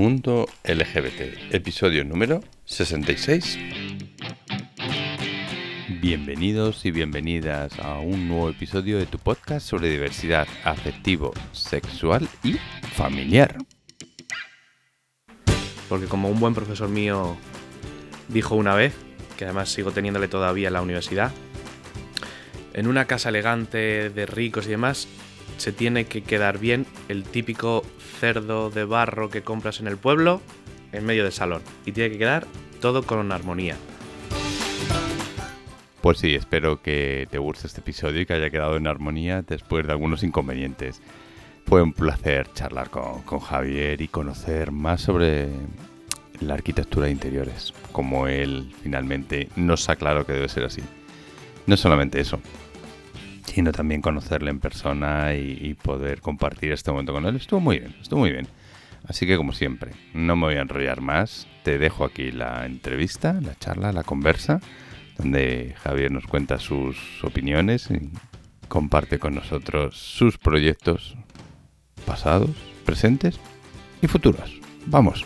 Mundo LGBT, episodio número 66. Bienvenidos y bienvenidas a un nuevo episodio de tu podcast sobre diversidad afectivo, sexual y familiar. Porque como un buen profesor mío dijo una vez, que además sigo teniéndole todavía en la universidad, en una casa elegante de ricos y demás, se tiene que quedar bien el típico cerdo de barro que compras en el pueblo en medio del salón. Y tiene que quedar todo con armonía. Pues sí, espero que te guste este episodio y que haya quedado en armonía después de algunos inconvenientes. Fue un placer charlar con, con Javier y conocer más sobre la arquitectura de interiores, como él finalmente nos aclaró que debe ser así. No solamente eso, sino también conocerle en persona y, poder compartir este momento con él. Estuvo muy bien, estuvo muy bien. Así que como siempre, no me voy a enrollar más, te dejo aquí la entrevista, la charla, la conversa, donde Javier nos cuenta sus opiniones y comparte con nosotros sus proyectos pasados, presentes y futuros. Vamos.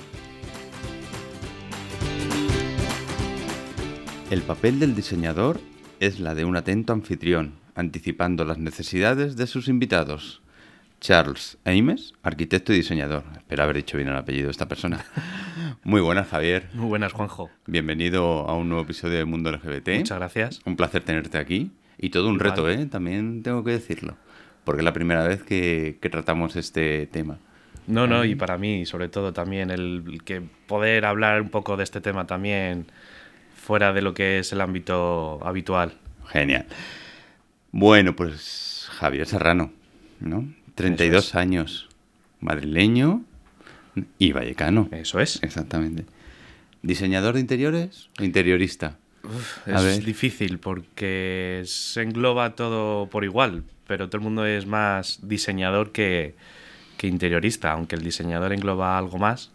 El papel del diseñador es la de un atento anfitrión anticipando las necesidades de sus invitados. Charles Ames, arquitecto y diseñador. Espero haber dicho bien el apellido de esta persona. Muy buenas, Javier. Muy buenas, Juanjo. Bienvenido a un nuevo episodio de Mundo LGBT. Muchas gracias. Un placer tenerte aquí. Y todo un reto, ¿eh? También tengo que decirlo. Porque es la primera vez que, tratamos este tema. No, no, y para mí, sobre todo, también el que poder hablar un poco de este tema también fuera de lo que es el ámbito habitual. Genial. Bueno, pues Javier Serrano, ¿no? 32 años, madrileño y vallecano. Eso es. Exactamente. ¿Diseñador de interiores o interiorista? es difícil porque se engloba todo por igual, pero todo el mundo es más diseñador que, que interiorista, aunque el diseñador engloba algo más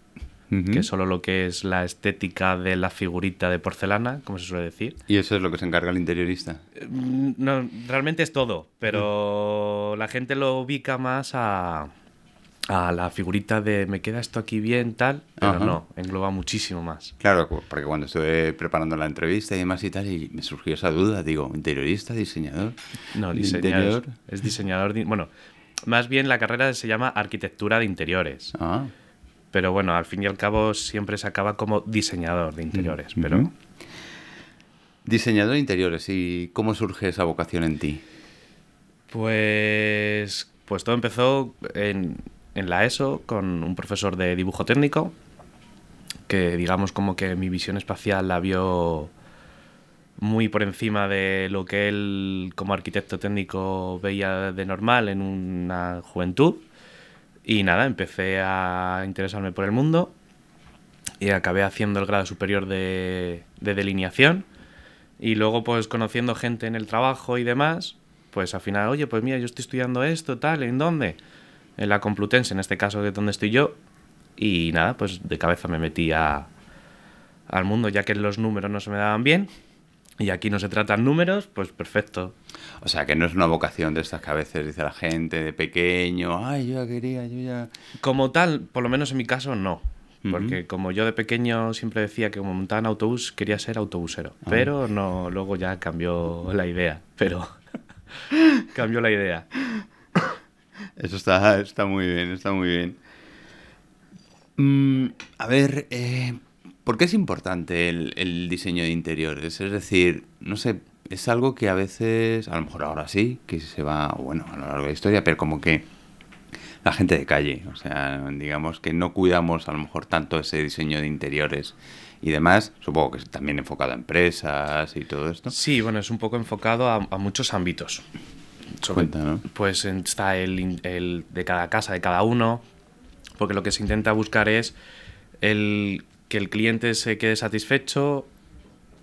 que solo lo que es la estética de la figurita de porcelana, como se suele decir. ¿Y eso es lo que se encarga el interiorista? Mm, no, realmente es todo, pero la gente lo ubica más a, a la figurita de me queda esto aquí bien, tal, pero no, engloba muchísimo más. Claro, porque cuando estuve preparando la entrevista y demás y tal, y me surgió esa duda, digo, ¿interiorista, diseñador? No, diseñador. Es diseñador, bueno, más bien la carrera se llama arquitectura de interiores. Ah pero bueno, al fin y al cabo siempre se acaba como diseñador de interiores, pero... Diseñador de interiores, ¿y cómo surge esa vocación en ti? Pues, pues todo empezó en, en la ESO con un profesor de dibujo técnico que digamos como que mi visión espacial la vio muy por encima de lo que él como arquitecto técnico veía de normal en una juventud y nada, empecé a interesarme por el mundo y acabé haciendo el grado superior de, delineación. Y luego, pues conociendo gente en el trabajo y demás, pues al final, oye, pues mira, yo estoy estudiando esto, tal, ¿en dónde? En la Complutense, en este caso, que es donde estoy yo. Y nada, pues de cabeza me metí al mundo, ya que los números no se me daban bien. Y aquí no se tratan números, pues perfecto. O sea, que no es una vocación de estas que a veces dice la gente de pequeño, ay, yo ya quería, yo ya... Como tal, por lo menos en mi caso, no. Porque como yo de pequeño siempre decía que como montaba en autobús, quería ser autobusero. Ah. Pero no, luego ya cambió la idea. Pero cambió la idea. Eso está, está muy bien, está muy bien. Mm, a ver, eh, ¿Por qué es importante el, diseño de interiores? Es decir, no sé, es algo que a veces, a lo mejor ahora sí, que se va, bueno, a lo largo de la historia, pero como que la gente de calle, o sea, digamos que no cuidamos a lo mejor tanto ese diseño de interiores y demás, supongo que también enfocado a empresas y todo esto. Sí, bueno, es un poco enfocado a, muchos ámbitos. Cuenta, ¿no? Pues está el, el de cada casa, de cada uno, porque lo que se intenta buscar es el que el cliente se quede satisfecho,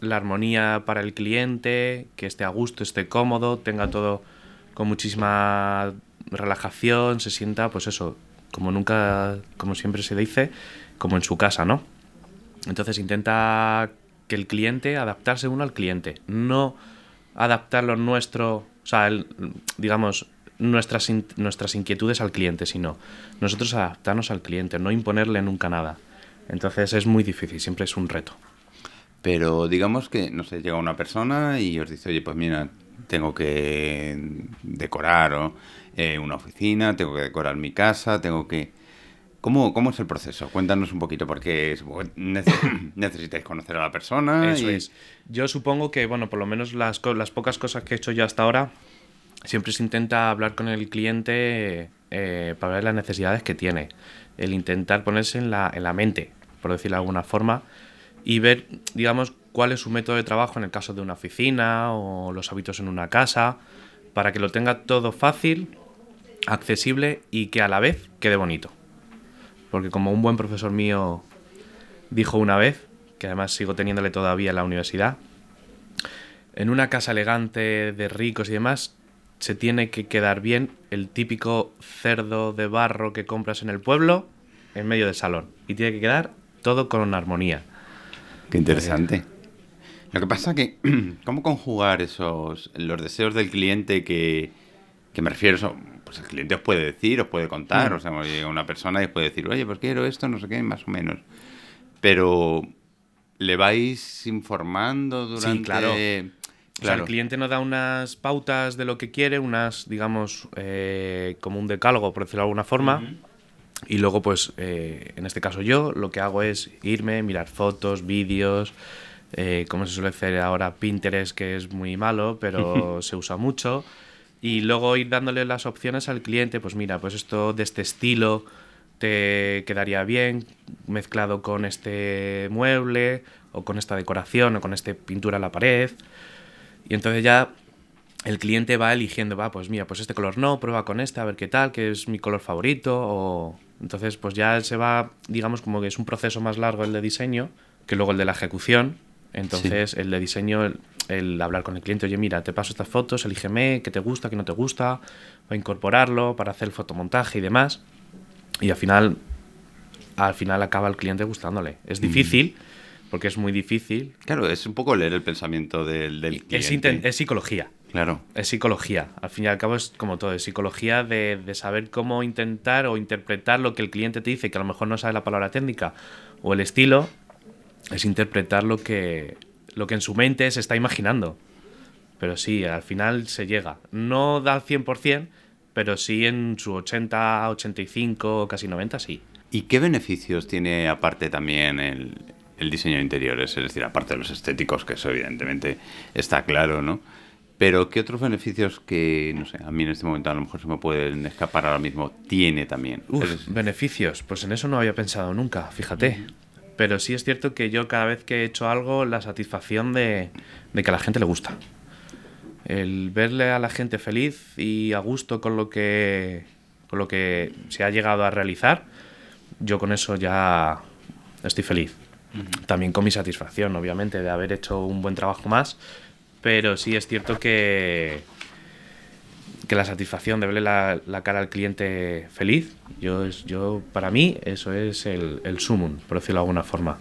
la armonía para el cliente, que esté a gusto, esté cómodo, tenga todo con muchísima relajación, se sienta, pues eso, como nunca, como siempre se dice, como en su casa, ¿no? Entonces intenta que el cliente, adaptarse uno al cliente, no adaptar lo nuestro, o sea, digamos, nuestras, nuestras inquietudes al cliente, sino nosotros adaptarnos al cliente, no imponerle nunca nada. Entonces es muy difícil, siempre es un reto. Pero digamos que, no sé, llega una persona y os dice, oye, pues mira, tengo que decorar eh, una oficina, tengo que decorar mi casa, tengo que... ¿Cómo, ¿Cómo es el proceso? Cuéntanos un poquito, porque necesitáis conocer a la persona. Eso es. Yo supongo que, bueno, por lo menos las, las pocas cosas que he hecho yo hasta ahora, siempre se intenta hablar con el cliente eh, para ver las necesidades que tiene. El intentar ponerse en la, en la mente, por decirlo de alguna forma, y ver, digamos, cuál es su método de trabajo en el caso de una oficina o los hábitos en una casa, para que lo tenga todo fácil, accesible y que a la vez quede bonito. Porque como un buen profesor mío dijo una vez, que además sigo teniéndole todavía en la universidad, en una casa elegante de ricos y demás, se tiene que quedar bien el típico cerdo de barro que compras en el pueblo en medio del salón. Y tiene que quedar todo con armonía. Qué interesante. Lo que pasa que, ¿cómo conjugar esos, los deseos del cliente que, que me refiero? Eso, pues el cliente os puede decir, os puede contar, mm. o sea, llega una persona y puede decir, oye, pues quiero esto, no sé qué, más o menos. Pero, ¿le vais informando durante...? Sí, claro. Claro. el cliente nos da unas pautas de lo que quiere, unas, digamos, eh, como un decálogo, por decirlo de alguna forma. Y luego, pues, eh, en este caso yo, lo que hago es irme, mirar fotos, vídeos, eh, como se suele hacer ahora Pinterest, que es muy malo, pero se usa mucho. Y luego ir dándole las opciones al cliente, pues mira, pues esto de este estilo te quedaría bien mezclado con este mueble o con esta decoración o con esta pintura en la pared. Y entonces ya el cliente va eligiendo, va, pues mira, pues este color no, prueba con este, a ver qué tal, que es mi color favorito. O... Entonces, pues ya se va, digamos, como que es un proceso más largo el de diseño que luego el de la ejecución. Entonces, el de diseño, el, hablar con el cliente, oye, mira, te paso estas fotos, elígeme qué te gusta, qué no te gusta, a incorporarlo para hacer el fotomontaje y demás. Y al final, al final acaba el cliente gustándole. Es difícil, porque es muy difícil. Claro, es un poco leer el pensamiento del, del cliente. Es, psicología. Claro. Es psicología. Al fin y al cabo es como todo, es psicología de, de, saber cómo intentar o interpretar lo que el cliente te dice, que a lo mejor no sabe la palabra técnica o el estilo, es interpretar lo que, lo que en su mente se está imaginando. Pero sí, al final se llega. No da al 100%, pero sí en su 80, 85, casi 90, sí. ¿Y qué beneficios tiene aparte también el, el diseño de interiores? Es decir, aparte de los estéticos, que eso evidentemente está claro, ¿no? Pero ¿qué otros beneficios que, no sé, a mí en este momento a lo mejor se me pueden escapar ahora mismo, tiene también? beneficios, pues en eso no había pensado nunca, fíjate. Pero sí es cierto que yo cada vez que he hecho algo, la satisfacción de, que a la gente le gusta. El verle a la gente feliz y a gusto con lo que, con lo que se ha llegado a realizar, yo con eso ya estoy feliz. También con mi satisfacción, obviamente, de haber hecho un buen trabajo más, pero sí es cierto que, que la satisfacción de verle la, cara al cliente feliz, yo, yo para mí eso es el, el sumum, por decirlo de alguna forma.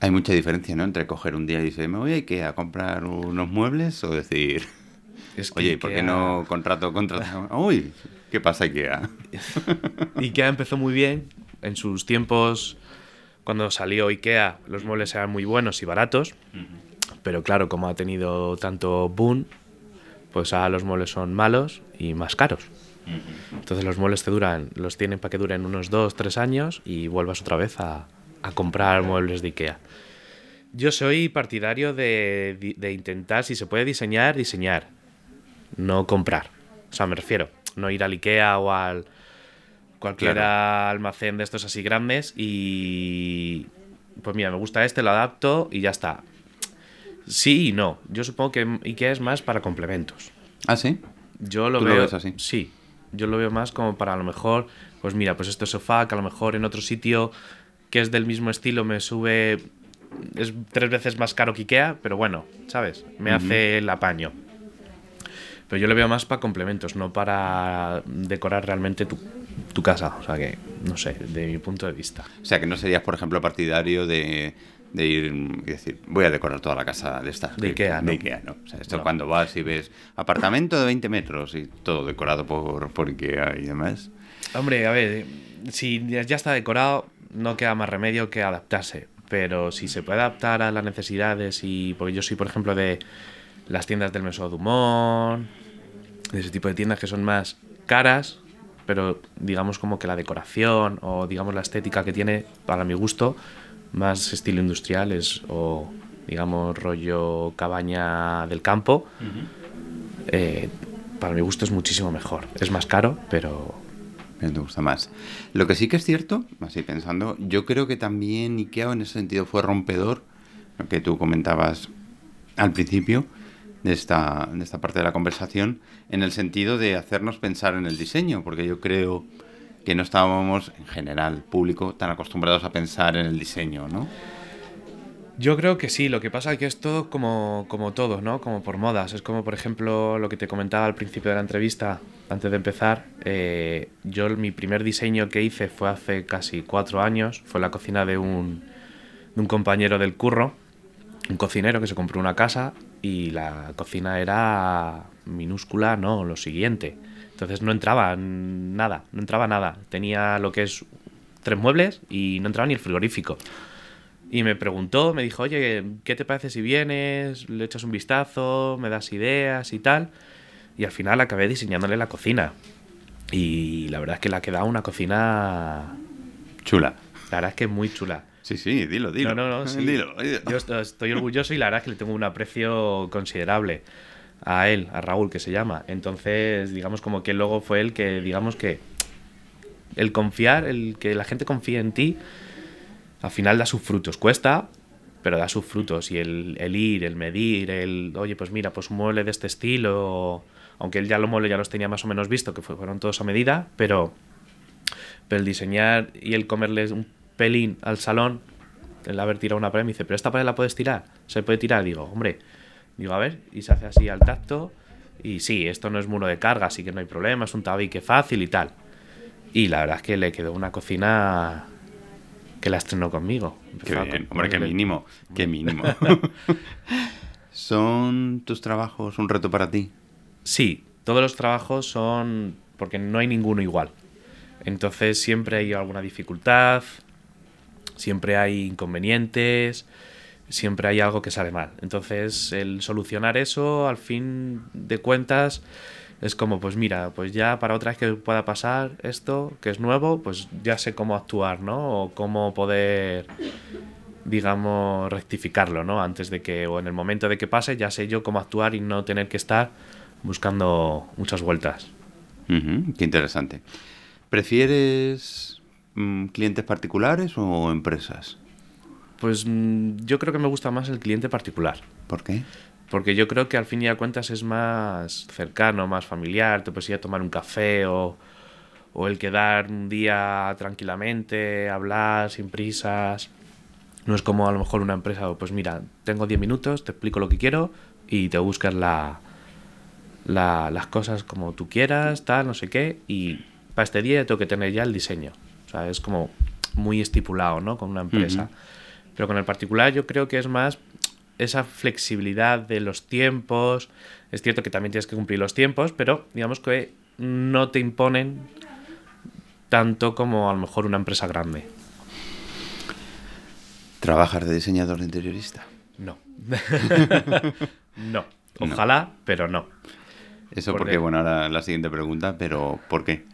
Hay mucha diferencia, ¿no? Entre coger un día y decir, me voy a Ikea a comprar unos muebles o decir, oye, ¿por qué no contrato, contrato? Uy, ¿qué pasa Ikea? Ikea empezó muy bien en sus tiempos, cuando salió Ikea, los muebles eran muy buenos y baratos, pero claro, como ha tenido tanto boom, pues ahora los muebles son malos y más caros. Entonces los muebles te duran, los tienen para que duren unos 2, 3 años y vuelvas otra vez a, comprar muebles de Ikea. Yo soy partidario de, intentar, si se puede diseñar, diseñar, no comprar. O sea, me refiero, no ir al Ikea o al cualquier almacén de estos así grandes y pues mira, me gusta este, lo adapto y ya está. Sí y no. Yo supongo que IKEA es más para complementos. ¿Ah, sí? Yo lo veo así. Sí. Yo lo veo más como para a lo mejor, pues mira, pues este sofá que a lo mejor en otro sitio que es del mismo estilo me sube es tres veces más caro que IKEA, pero bueno, ¿sabes? Me hace el apaño. Pero yo lo veo más para complementos, no para decorar realmente tu, tu casa. O sea que, no sé, de mi punto de vista. O sea que no serías, por ejemplo, partidario de de ir y decir, voy a decorar toda la casa de estas. De Ikea, ¿no? De Ikea, ¿no? O sea, esto No. cuando vas y ves apartamento de 20 metros y todo decorado por, por Ikea y demás. Hombre, a ver, si ya está decorado, no queda más remedio que adaptarse. Pero si se puede adaptar a las necesidades y... Porque yo soy, por ejemplo, de las tiendas del Meso Ese tipo de tiendas que son más caras, pero digamos como que la decoración o digamos la estética que tiene, para mi gusto, más estilo industrial es o digamos rollo cabaña del campo, eh, para mi gusto es muchísimo mejor. Es más caro, pero Me gusta más. Lo que sí que es cierto, así pensando, yo creo que también Ikea en ese sentido fue rompedor, lo que tú comentabas al principio de esta, de esta parte de la conversación, en el sentido de hacernos pensar en el diseño, porque yo creo que no estábamos, en general, público, tan acostumbrados a pensar en el diseño, ¿no? Yo creo que sí, lo que pasa es que es todo como, como todo, ¿no? Como por modas. Es como, por ejemplo, lo que te comentaba al principio de la entrevista, antes de empezar. eh, yo, mi primer diseño que hice fue hace casi cuatro años. Fue la cocina de un, de un compañero del curro, un cocinero que se compró una casa y la cocina era minúscula, no, lo siguiente. Entonces no entraba nada, no entraba nada. Tenía lo que es tres muebles y no entraba ni el frigorífico. Y me preguntó, me dijo, oye, ¿qué te parece si vienes? Le echas un vistazo, me das ideas y tal. Y al final acabé diseñándole la cocina. Y la verdad es que le ha quedado una cocina, Chula. la verdad es que muy chula. Sí, sí, dilo, dilo. No, no, no, sí. Dilo, dilo. Yo esto- estoy orgulloso y la verdad es que le tengo un aprecio considerable a él, a Raúl, que se llama. Entonces, digamos como que luego fue el que, digamos que, el confiar, el que la gente confíe en ti, al final da sus frutos. Cuesta, pero da sus frutos. Y el, el ir, el medir, el, oye, pues mira, pues un mueble de este estilo, aunque él ya los muebles ya los tenía más o menos visto, que fue- fueron todos a medida, pero, pero el diseñar y el comerles un pelín al salón, el haber tirado una pared, me dice, pero esta pared la puedes tirar, se puede tirar. Digo, hombre, digo, a ver, y se hace así al tacto. Y sí, esto no es muro de carga, así que no hay problema, es un tabique fácil y tal. Y la verdad es que le quedó una cocina que la estrenó conmigo. Qué bien, con- hombre, qué mínimo, qué mínimo. ¿Son tus trabajos un reto para ti? Sí, todos los trabajos son porque no hay ninguno igual. Entonces siempre hay alguna dificultad, siempre hay inconvenientes, siempre hay algo que sale mal. Entonces el solucionar eso, al fin de cuentas, es como, pues mira, pues ya para otra vez que pueda pasar esto, que es nuevo, pues ya sé cómo actuar, ¿no? O cómo poder, digamos, rectificarlo, ¿no? Antes de que, o en el momento de que pase, ya sé yo cómo actuar y no tener que estar buscando muchas vueltas. Qué interesante. ¿Prefieres clientes particulares o empresas? Pues mm, yo creo que me gusta más el cliente particular. ¿Por qué? Porque yo creo que al fin y al cuentas es más cercano, más familiar, te puedes ir a tomar un café o, o el quedar un día tranquilamente, hablar sin prisas. No es como a lo mejor una empresa, pues mira, tengo 10 minutos, te explico lo que quiero y te buscas la, la- las cosas como tú quieras, tal, no sé qué, y para este día tengo que tener ya el diseño. O sea, es como muy estipulado, ¿no? Con una empresa. Pero con el particular yo creo que es más esa flexibilidad de los tiempos. Es cierto que también tienes que cumplir los tiempos, pero digamos que no te imponen tanto como a lo mejor una empresa grande. ¿Trabajas de diseñador interiorista? No. no. Ojalá, pero no. Eso ¿Por porque, qué? bueno, ahora la siguiente pregunta, pero ¿por qué?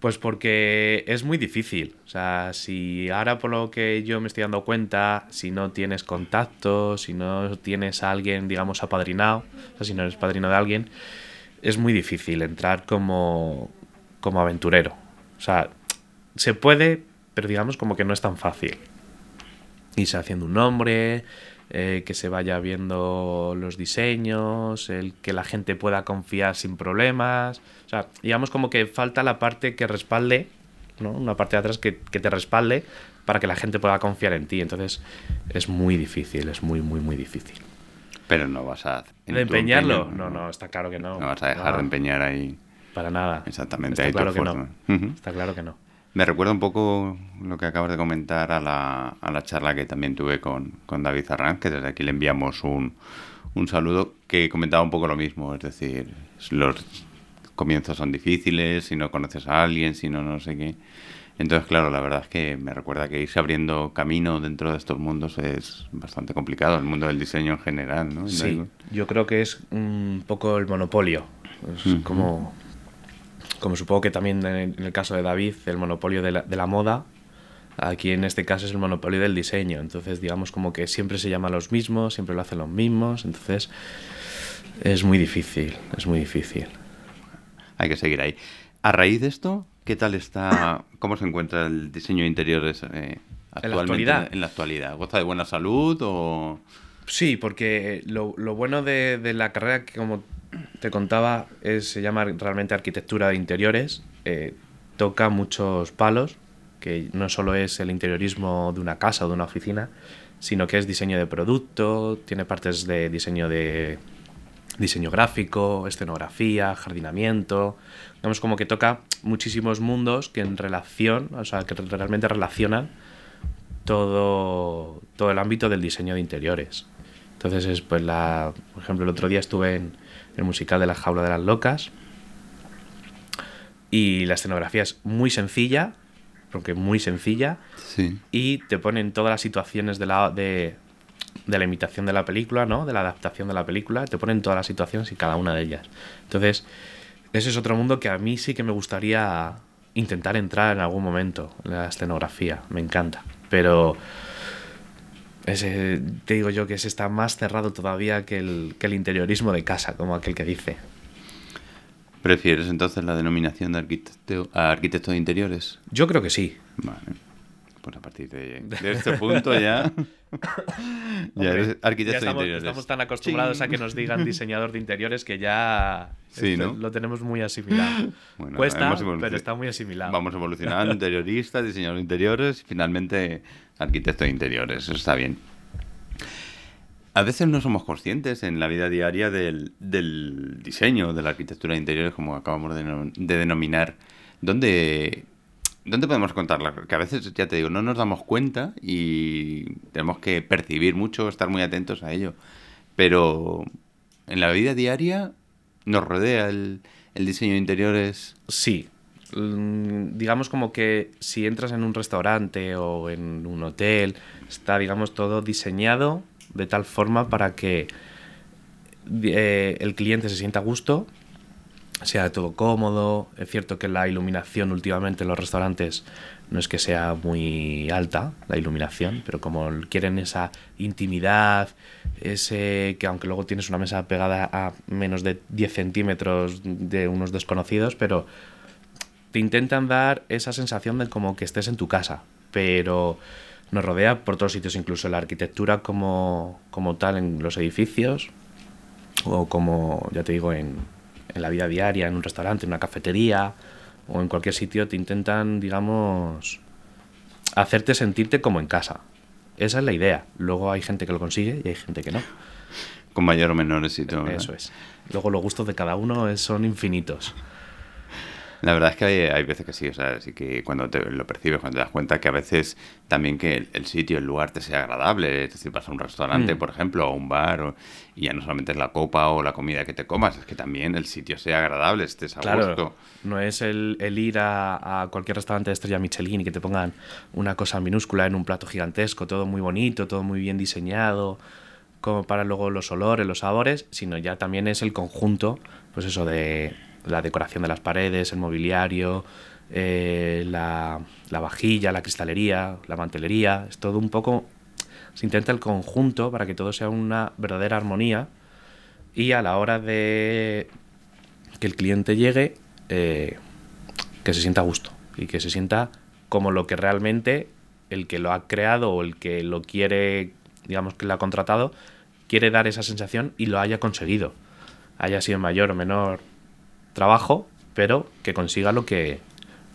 Pues porque es muy difícil. O sea, si ahora por lo que yo me estoy dando cuenta, si no tienes contacto, si no tienes a alguien, digamos, apadrinado, o sea, si no eres padrino de alguien, es muy difícil entrar como, como aventurero. O sea, se puede, pero digamos como que no es tan fácil. Irse haciendo un nombre, eh, que se vaya viendo los diseños, el que la gente pueda confiar sin problemas. O sea, digamos como que falta la parte que respalde, ¿no? Una parte de atrás que, que te respalde para que la gente pueda confiar en ti. Entonces es muy difícil, es muy, muy, muy difícil. Pero no vas a... ¿De empeñarlo? empeño, No, no, está claro que no. No vas a dejar No, de empeñar ahí. Para nada. Exactamente, Está ahí claro que no. Está claro que no. Me recuerda un poco lo que acabas de comentar a la, a la charla que también tuve con, con David Arranz, que desde aquí le enviamos un, un saludo, que comentaba un poco lo mismo, es decir, los comienzos son difíciles, si no conoces a alguien, si no no sé qué. Entonces, claro, la verdad es que me recuerda que irse abriendo camino dentro de estos mundos es bastante complicado, el mundo del diseño en general, ¿no? Sí, yo creo que es un poco el monopolio. Es como, como supongo que también en el caso de David, el monopolio de la, de la moda, aquí en este caso es el monopolio del diseño. Entonces, digamos como que siempre se llama los mismos, siempre lo hacen los mismos. Entonces, es muy difícil, es muy difícil. Hay que seguir ahí. A raíz de esto, ¿Qué tal está, cómo se encuentra el diseño de interiores eh, actualmente ¿En la, actualidad? ¿Goza de buena salud o...? Sí, porque lo, bueno de, la carrera que como te contaba es, se llama realmente arquitectura de interiores, eh, toca muchos palos, que no solo es el interiorismo de una casa o de una oficina, sino que es diseño de producto, tiene partes de diseño de diseño gráfico, escenografía, jardinamiento. Digamos como que toca muchísimos mundos que en relación, o sea, que realmente relacionan todo, todo el ámbito del diseño de interiores. Entonces, es, pues la, por ejemplo, el otro día estuve en el musical de la jaula de las locas y la escenografía es muy sencilla, porque muy sencilla, y te ponen todas las situaciones de la, de, de la imitación de la película, ¿no? De la adaptación de la película, te ponen todas las situaciones y cada una de ellas. Entonces, ese es otro mundo que a mí sí que me gustaría intentar entrar en algún momento, la escenografía, me encanta. Pero ese, te digo yo que ese está más cerrado todavía que el, que el interiorismo de casa, como aquel que dice. ¿Prefieres entonces la denominación de arquitecto, arquitecto de interiores? Yo creo que sí. Vale. Pues a partir de, este punto ya. ya eres arquitecto de interiores. Estamos tan acostumbrados a que nos digan diseñador de interiores que ya este lo tenemos muy asimilado. Cuesta, pero está muy asimilado. Vamos evolucionando, interioristas, diseñador de interiores y finalmente arquitecto de interiores. Eso está bien. A veces no somos conscientes en la vida diaria del, diseño, de la arquitectura de interiores, como acabamos de, de denominar. ¿Dónde, ¿Dónde podemos contarla? Que a veces, ya te digo, no nos damos cuenta y tenemos que percibir mucho, estar muy atentos a ello. Pero en la vida diaria nos rodea el, diseño de interiores. Sí. Mm, digamos como que si entras en un restaurante o en un hotel, está, digamos, todo diseñado de tal forma para que eh, el cliente se sienta a gusto sea todo cómodo. Es cierto que la iluminación últimamente en los restaurantes no es que sea muy alta, la iluminación, pero como quieren esa intimidad, ese que aunque luego tienes una mesa pegada a menos de 10 centímetros de unos desconocidos, pero te intentan dar esa sensación de como que estés en tu casa, pero nos rodea por todos sitios, incluso la arquitectura como, como tal en los edificios o como, ya te digo, en, en la vida diaria, en un restaurante, en una cafetería o en cualquier sitio, te intentan, digamos, hacerte sentirte como en casa. Esa es la idea. Luego hay gente que lo consigue y hay gente que no. Con mayor o menor éxito. Eso es. Luego los gustos de cada uno son infinitos. La verdad es que hay, veces que sí, o sea, sí que cuando te lo percibes, cuando te das cuenta que a veces también que el, sitio, el lugar te sea agradable, es decir, vas a un restaurante, mm. por ejemplo, o un bar, y ya no solamente es la copa o la comida que te comas, es que también el sitio sea agradable, estés a claro, gusto. No es el, ir a, cualquier restaurante de estrella Michelin y que te pongan una cosa minúscula en un plato gigantesco, todo muy bonito, todo muy bien diseñado, como para luego los olores, los sabores, sino ya también es el conjunto, pues eso de la decoración de las paredes, el mobiliario, eh, la, vajilla, la cristalería, la mantelería, es todo un poco... Se intenta el conjunto para que todo sea una verdadera armonía y a la hora de que el cliente llegue, eh, que se sienta a gusto y que se sienta como lo que realmente el que lo ha creado o el que lo quiere, digamos que lo ha contratado, quiere dar esa sensación y lo haya conseguido. Haya sido mayor o menor trabajo, pero que consiga lo que,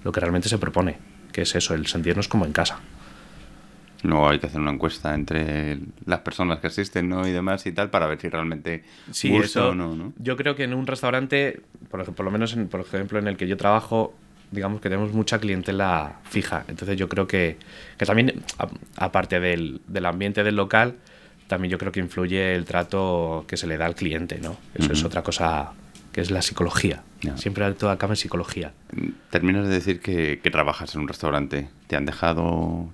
lo que realmente se propone, que es eso, el sentirnos como en casa. Luego hay que hacer una encuesta entre las personas que asisten ¿no? y demás y tal para ver si realmente sí, eso, o no, Yo creo que en un restaurante, por, por lo menos en, por ejemplo en el que yo trabajo, digamos que tenemos mucha clientela fija. Entonces yo creo que, que también, aparte del, del, ambiente del local, también yo creo que influye el trato que se le da al cliente, ¿no? Eso es otra cosa que es la psicología. Siempre todo acaba en psicología. Terminas de decir que, que, trabajas en un restaurante. ¿Te han dejado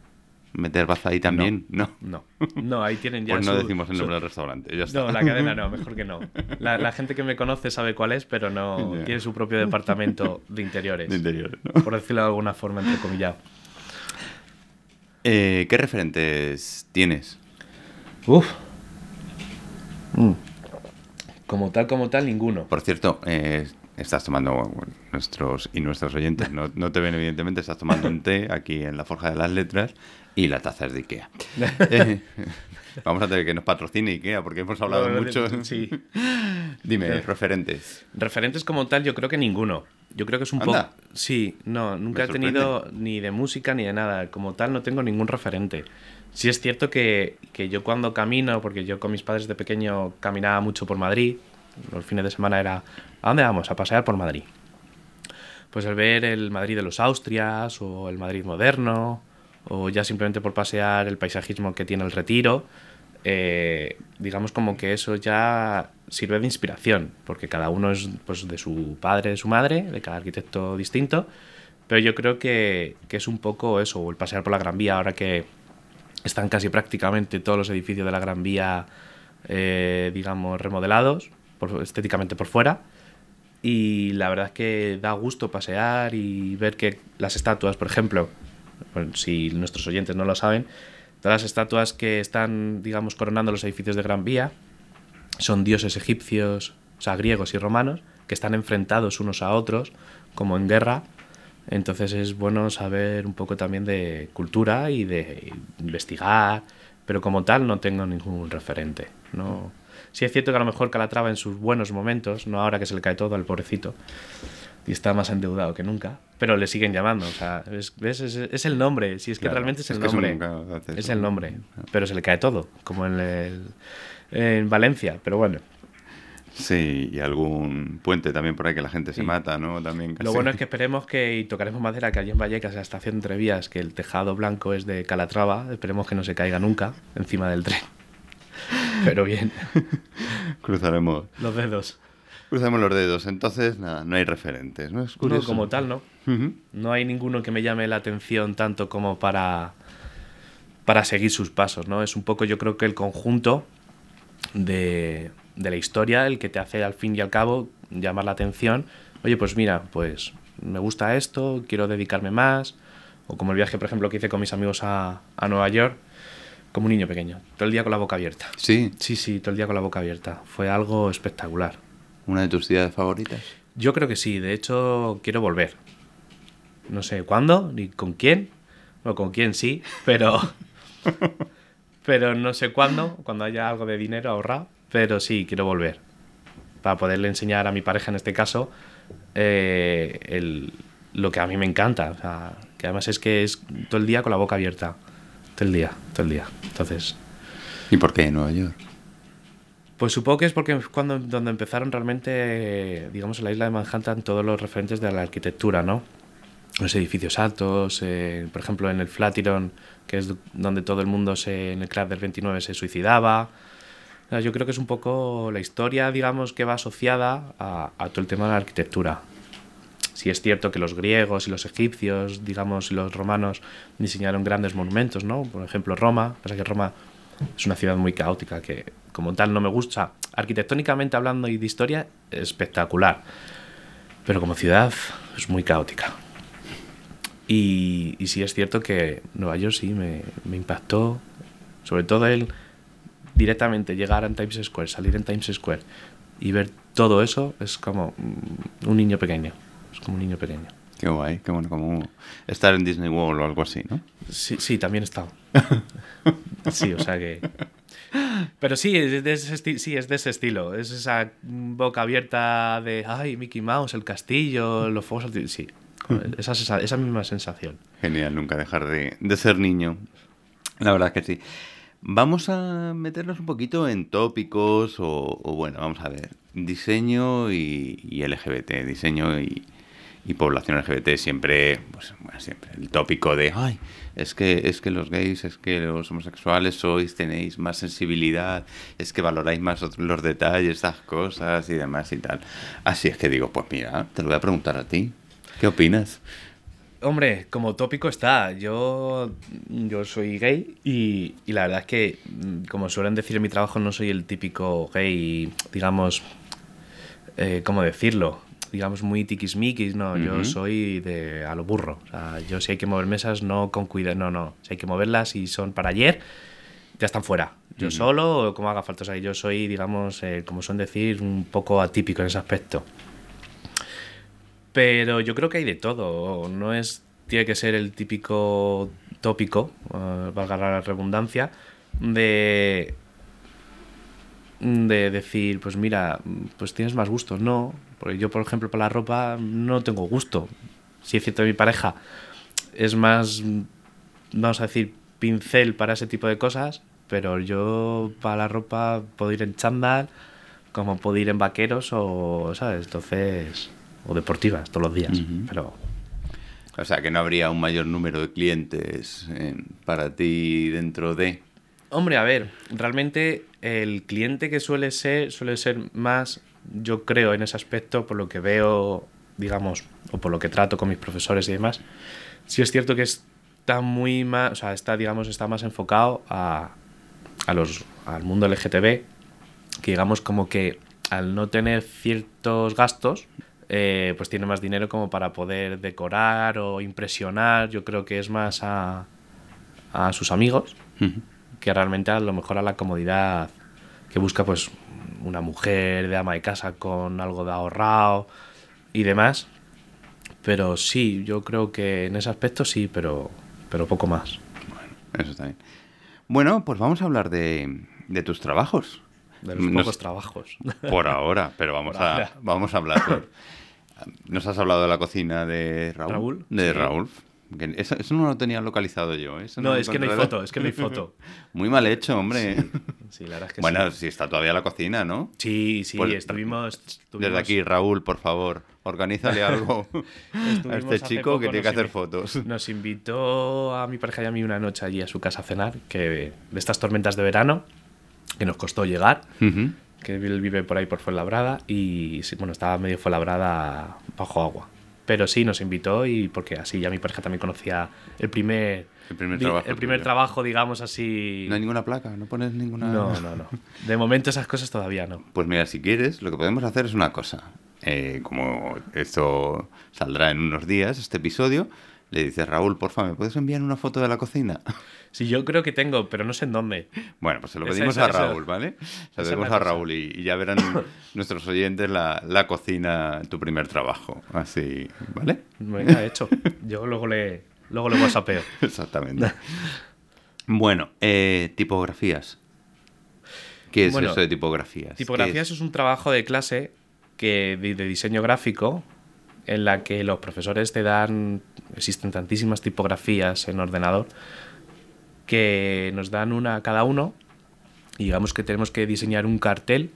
meter baza ahí también? No. No, no, ahí tienen ya. pues no decimos el nombre del restaurante. No, la cadena no, mejor que no. La, gente que me conoce sabe cuál es, pero no tiene su propio departamento de interiores. De interiores, ¿no? Por decirlo de alguna forma, entre comillas. Eh, ¿Qué referentes tienes? Uf. Mm. Como tal, como tal, ninguno. Por cierto, eh, estás tomando, nuestros y nuestros oyentes no, no, te ven evidentemente, estás tomando un té aquí en la Forja de las Letras y la taza es de Ikea. Eh, vamos a tener que nos patrocine Ikea porque hemos hablado mucho. Sí. Dime, referentes. Referentes como tal, yo creo que ninguno. Yo creo que es un poco... Sí, no, nunca he tenido ni de música ni de nada. Como tal, no tengo ningún referente. Sí es cierto que, que yo cuando camino, porque yo con mis padres de pequeño caminaba mucho por Madrid, los fines de semana era, ¿a dónde vamos? A pasear por Madrid. Pues el ver el Madrid de los Austrias o el Madrid moderno o ya simplemente por pasear el paisajismo que tiene el retiro, eh, digamos como que eso ya sirve de inspiración, porque cada uno es pues, de su padre, de su madre, de cada arquitecto distinto, pero yo creo que, que es un poco eso, el pasear por la Gran Vía, ahora que están casi prácticamente todos los edificios de la Gran Vía, eh, digamos, remodelados, estéticamente por fuera, y la verdad es que da gusto pasear y ver que las estatuas, por ejemplo, si nuestros oyentes no lo saben, todas las estatuas que están, digamos, coronando los edificios de Gran Vía son dioses egipcios, o sea, griegos y romanos, que están enfrentados unos a otros, como en guerra. Entonces es bueno saber un poco también de cultura y de investigar, pero como tal no tengo ningún referente. No. Sí es cierto que a lo mejor Calatrava en sus buenos momentos, no ahora que se le cae todo al pobrecito, y está más endeudado que nunca, pero le siguen llamando. O sea, es, es, el nombre, si es que realmente es el nombre. Es el nombre, pero se le cae todo, como en, el, en Valencia, pero bueno. Sí, y algún puente también por ahí que la gente se mata, ¿no? También Lo bueno es que esperemos que, y tocaremos madera, que allí en Vallecas, la estación entre vías, que el tejado blanco es de Calatrava, esperemos que no se caiga nunca encima del tren. Pero bien. Cruzaremos. Los dedos. Cruzamos los dedos, entonces nada, no hay referentes, ¿no? Es curioso. como tal, ¿no? No hay ninguno que me llame la atención tanto como para, para seguir sus pasos, ¿no? Es un poco, yo creo que el conjunto de, de la historia el que te hace al fin y al cabo llamar la atención. Oye, pues mira, pues me gusta esto, quiero dedicarme más. O como el viaje, por ejemplo, que hice con mis amigos a, a Nueva York, como un niño pequeño, todo el día con la boca abierta. Sí. Sí, sí, todo el día con la boca abierta. Fue algo espectacular. ¿Una de tus ciudades favoritas? Yo creo que sí, de hecho quiero volver. No sé cuándo ni con quién. O con quién sí, pero. pero no sé cuándo, cuando haya algo de dinero ahorrado. Pero sí, quiero volver. Para poderle enseñar a mi pareja, en este caso, eh, el, lo que a mí me encanta. O sea, que además es que es todo el día con la boca abierta. Todo el día, todo el día. Entonces. ¿Y por qué en Nueva York? Pues supongo que es porque es cuando donde empezaron realmente, digamos, en la isla de Manhattan todos los referentes de la arquitectura, ¿no? Los edificios altos, eh, por ejemplo, en el Flatiron, que es donde todo el mundo se, en el Club del 29 se suicidaba. Yo creo que es un poco la historia, digamos, que va asociada a, a todo el tema de la arquitectura. Si es cierto que los griegos y los egipcios, digamos, y los romanos diseñaron grandes monumentos, ¿no? Por ejemplo, Roma, pasa que Roma es una ciudad muy caótica que como tal no me gusta. Arquitectónicamente hablando y de historia, espectacular. Pero como ciudad es muy caótica. Y, y sí es cierto que Nueva York sí me, me impactó. Sobre todo el directamente llegar a Times Square, salir en Times Square y ver todo eso es como un niño pequeño. Es como un niño pequeño. Qué guay, qué bueno, como estar en Disney World o algo así, ¿no? Sí, sí también he estado. sí, o sea que... Pero sí, es de ese sí, es de ese estilo. Es esa boca abierta de, ay, Mickey Mouse, el castillo, los fuegos Sí, esa, esa, esa, misma sensación. Genial, nunca dejar de, de ser niño. La verdad que sí. Vamos a meternos un poquito en tópicos o, bueno, vamos a ver, diseño y, LGBT, diseño y, población LGBT siempre, pues, bueno, siempre el tópico de, ay, es que, es que los gays, es que los homosexuales sois, tenéis más sensibilidad, es que valoráis más los detalles, estas cosas y demás y tal. Así es que digo, pues mira, te lo voy a preguntar a ti. ¿Qué opinas? Hombre, como tópico está. Yo, yo soy gay y, y, la verdad es que, mm, como suelen decir en mi trabajo, no soy el típico gay, digamos, eh, ¿cómo decirlo? Digamos, muy tiquismiquis, no. Yo soy de a lo burro. O sea, yo si hay que mover mesas, no con cuidado, no, no. Si hay que moverlas y son para ayer, ya están fuera. Yo solo o como haga falta. O sea, yo soy, digamos, eh, como son decir, un poco atípico en ese aspecto. Pero yo creo que hay de todo. No es. Tiene que ser el típico tópico, uh, valga la redundancia, de. de decir, pues mira, pues tienes más gustos. No, porque yo, por ejemplo, para la ropa no tengo gusto. Si es cierto, mi pareja es más, vamos a decir, pincel para ese tipo de cosas, pero yo para la ropa puedo ir en chándal, como puedo ir en vaqueros o, ¿sabes? Entonces o deportivas todos los días. Pero o sea, que no habría un mayor número de clientes para ti dentro de... Hombre, a ver, realmente el cliente que suele ser, suele ser más, yo creo, en ese aspecto, por lo que veo, digamos, o por lo que trato con mis profesores y demás, sí es cierto que está muy más, o sea, está, digamos, está más enfocado a, a los, al mundo LGTB, que digamos como que al no tener ciertos gastos, eh, pues tiene más dinero como para poder decorar o impresionar. Yo creo que es más a, a sus amigos que realmente a lo mejor a la comodidad que busca pues una mujer de ama de casa con algo de ahorrado y demás. Pero sí, yo creo que en ese aspecto sí, pero, pero poco más. Bueno, eso está bien. Bueno, pues vamos a hablar de, de tus trabajos. De los pocos trabajos. Por ahora, pero vamos, a, vamos a hablar. Nos has hablado de la cocina de Raúl. De Raúl. eso, no lo tenía localizado yo. ¿eh? no, es que no hay foto, es que no hay foto. Muy mal hecho, hombre. Sí, la verdad es que bueno, si está todavía la cocina, ¿no? Sí, sí, pues, estuvimos, Desde aquí, Raúl, por favor, organízale algo a este chico que tiene que hacer fotos. Nos invitó a mi pareja y a mí una noche allí a su casa a cenar, que de estas tormentas de verano, que nos costó llegar que él vive por ahí por Fuenlabrada y bueno, estaba medio Fuenlabrada bajo agua. Pero sí, nos invitó y porque así ya mi pareja también conocía el primer, el primer, trabajo, el primer trabajo, digamos así. No hay ninguna placa, no pones ninguna. No, no, no. De momento esas cosas todavía no. Pues mira, si quieres, lo que podemos hacer es una cosa. Eh, como esto saldrá en unos días, este episodio, le dices, Raúl, porfa, ¿me puedes enviar una foto de la cocina? Sí, yo creo que tengo, pero no sé en dónde. Bueno, pues se lo pedimos a Raúl, ¿vale? Se lo pedimos a Raúl y, ya verán nuestros oyentes la, la, cocina, tu primer trabajo. Así, ¿vale? Venga, hecho. Yo luego le, luego le whatsappeo. Exactamente. bueno, eh, tipografías. ¿Qué es eso de tipografías? Tipografías es? un trabajo de clase que de, de diseño gráfico en la que los profesores te dan, existen tantísimas tipografías en ordenador, que nos dan una cada uno y digamos que tenemos que diseñar un cartel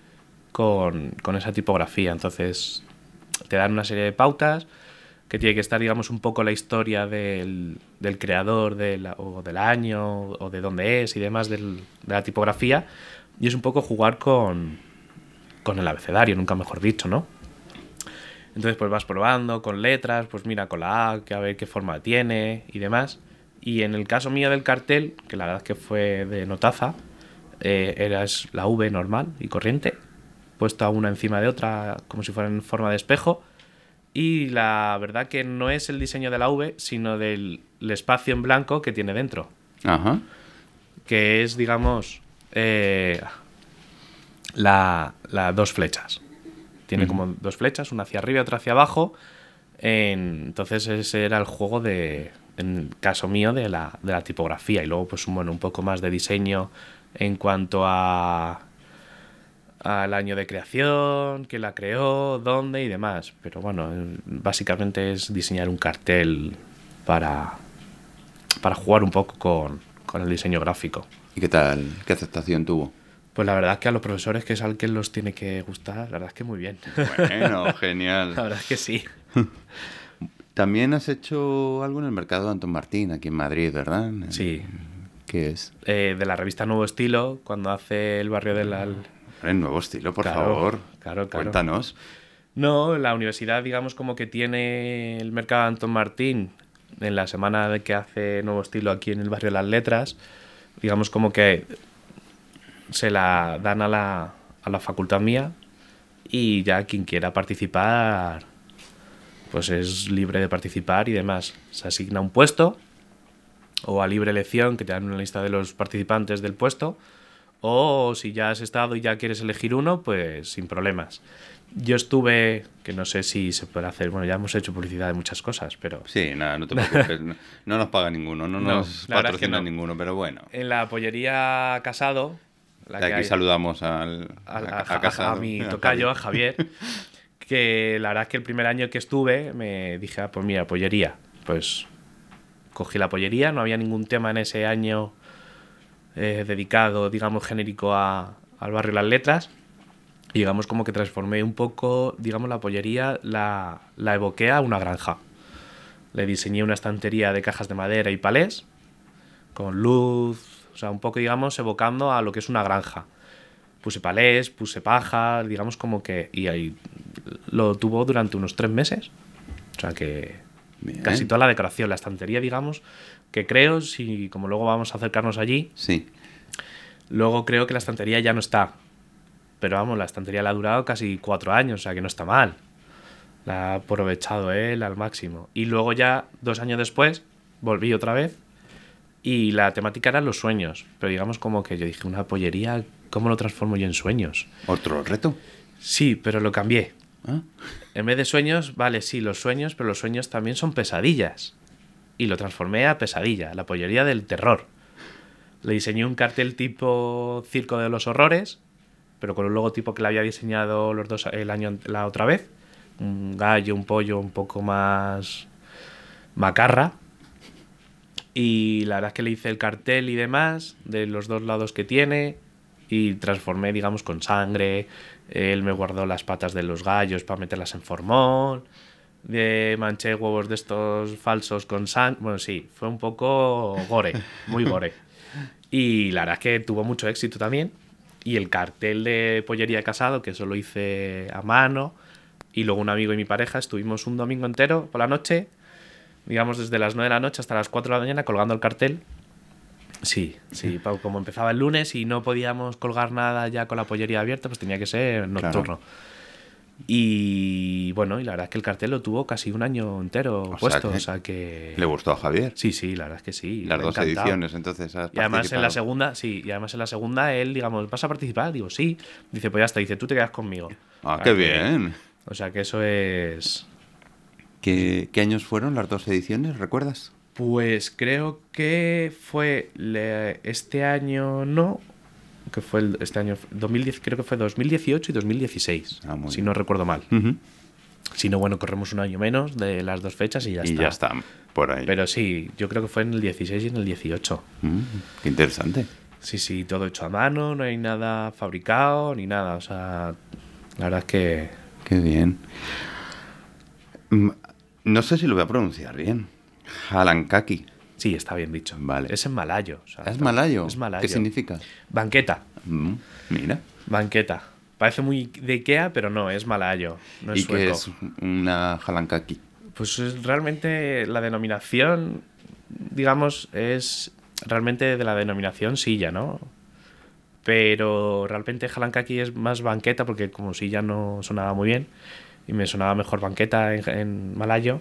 con, esa tipografía. Entonces te dan una serie de pautas que tiene que estar, digamos, un poco la historia del, creador o del año o de dónde es y demás de la tipografía. Y es un poco jugar con, con el abecedario, nunca mejor dicho, ¿no? Entonces pues vas probando con letras, pues mira con la A, que a ver qué forma tiene y demás. Y en el caso mío del cartel, que la verdad es que fue de notaza, eh, era la V normal y corriente, puesta una encima de otra como si fuera en forma de espejo. Y la verdad que no es el diseño de la V, sino del espacio en blanco que tiene dentro. Ajá. Que es, digamos, eh, la, dos flechas. Tiene como dos flechas, una hacia arriba y otra hacia abajo. entonces ese era el juego de, en el caso mío, de la, de la tipografía. Y luego, pues bueno, un poco más de diseño en cuanto a al año de creación, quién la creó, dónde y demás. Pero bueno, básicamente es diseñar un cartel para, para jugar un poco con, con el diseño gráfico. ¿Y qué tal? ¿Qué aceptación tuvo? Pues la verdad es que a los profesores, que es al que los tiene que gustar, la verdad es que muy bien. Bueno, genial. la verdad es que sí. También has hecho algo en el mercado de Antón Martín, aquí en Madrid, ¿verdad? Sí. ¿Qué es? Eh, de la revista Nuevo Estilo, cuando hace el barrio del... Al... El nuevo estilo, por Claro, favor. claro, claro. Cuéntanos. No, la universidad, digamos, como que tiene el mercado de Antón Martín en la semana de que hace Nuevo Estilo aquí en el barrio de las Letras, digamos, como que se la dan a la, a la facultad mía y ya quien quiera participar, pues es libre de participar y demás. Se asigna un puesto o a libre elección, que te dan una lista de los participantes del puesto, o si ya has estado y ya quieres elegir uno, pues sin problemas. Yo estuve, que no sé si se puede hacer, bueno, ya hemos hecho publicidad de muchas cosas, pero Sí, nada, no te preocupes. no, no nos paga ninguno, no, No, nos es que patrocina no. ninguno, pero bueno. en la pollería Casado, la De que aquí hay- saludamos al, a, a, a- a casa, a mi tocayo, a Javier, que la verdad es que el primer año que estuve me dije, ah, pues mira, pollería. Pues cogí la pollería, no había ningún tema en ese año eh, dedicado, digamos, genérico a- al barrio Las Letras. Y digamos como que transformé un poco, digamos, la pollería, la, la evoqué a una granja. Le diseñé una estantería de cajas de madera y palés, con luz, o sea, un poco, digamos, evocando a lo que es una granja puse palés, puse paja, digamos como que... Y ahí lo tuvo durante unos tres meses. O sea que Bien. casi toda la decoración, la estantería, digamos, que creo, si como luego vamos a acercarnos allí, Sí, luego creo que la estantería ya no está. Pero vamos, la estantería la ha durado casi cuatro años, o sea que no está mal. La ha aprovechado él al máximo. Y luego ya, dos años después, volví otra vez y la temática eran los sueños. Pero digamos como que yo dije, una pollería, ¿cómo lo transformo yo en sueños? otro reto. Sí, pero lo cambié. Ah, En vez de sueños, vale, sí, los sueños, pero los sueños también son pesadillas. Y lo transformé a pesadilla, la pollería del terror. Le diseñé un cartel tipo Circo de los Horrores, pero con un logotipo que le había diseñado los dos el año la otra vez. Un gallo, un pollo un poco más macarra. Y la verdad es que le hice el cartel y demás de los dos lados que tiene y transformé, digamos, con sangre. Él me guardó las patas de los gallos para meterlas en formol. De manché huevos de estos falsos con sangre. Bueno, sí, fue un poco gore, muy gore. Y la verdad es que tuvo mucho éxito también. Y el cartel de Pollería Casado, que eso lo hice a mano. Y luego un amigo y mi pareja estuvimos un domingo entero por la noche, digamos desde las 9 de la noche hasta las 4 de la mañana, colgando el cartel. Sí, sí, pa- como empezaba el lunes y no podíamos colgar nada ya con la pollería abierta, pues tenía que ser nocturno. Y bueno, y la verdad es que el cartel lo tuvo casi un año entero sea puesto, que o sea que... le gustó a Javier. Sí, sí, la verdad es que sí. Las dos encantado. ediciones, entonces. has Y además en la segunda, sí, y además en la segunda él, digamos, ¿vas a participar? Digo, sí. Dice, pues ya está, dice, tú te quedas conmigo. Ah, O qué que- bien. O sea que eso es... ¿Qué, qué años fueron las dos ediciones? ¿Recuerdas? Pues creo que fue le- este año, no, que fue el- este año, 2010, creo que fue 2018 y 2016, Ah, si bien. no recuerdo mal. Si no, bueno, corremos un año menos de las dos fechas y ya y está. ya está, por ahí. Pero sí, yo creo que fue en el 16 y en el 18. Mm, qué interesante. Sí, sí, todo hecho a mano, no hay nada fabricado ni nada. O sea, la verdad es que Qué bien. No sé si lo voy a pronunciar bien. Halankaki. sí, está bien dicho. Vale. Es en malayo. o sea, ¿Es malayo? Es malayo. ¿Qué significa? Banqueta. Mm, mira. Banqueta. Parece muy de Ikea, pero no, es malayo. No es ¿Y qué es una halankaki? Pues es realmente la denominación, digamos, es realmente de la denominación silla, ¿no? Pero realmente Halankaki es más banqueta porque como silla no sonaba muy bien y me sonaba mejor banqueta en, malayo.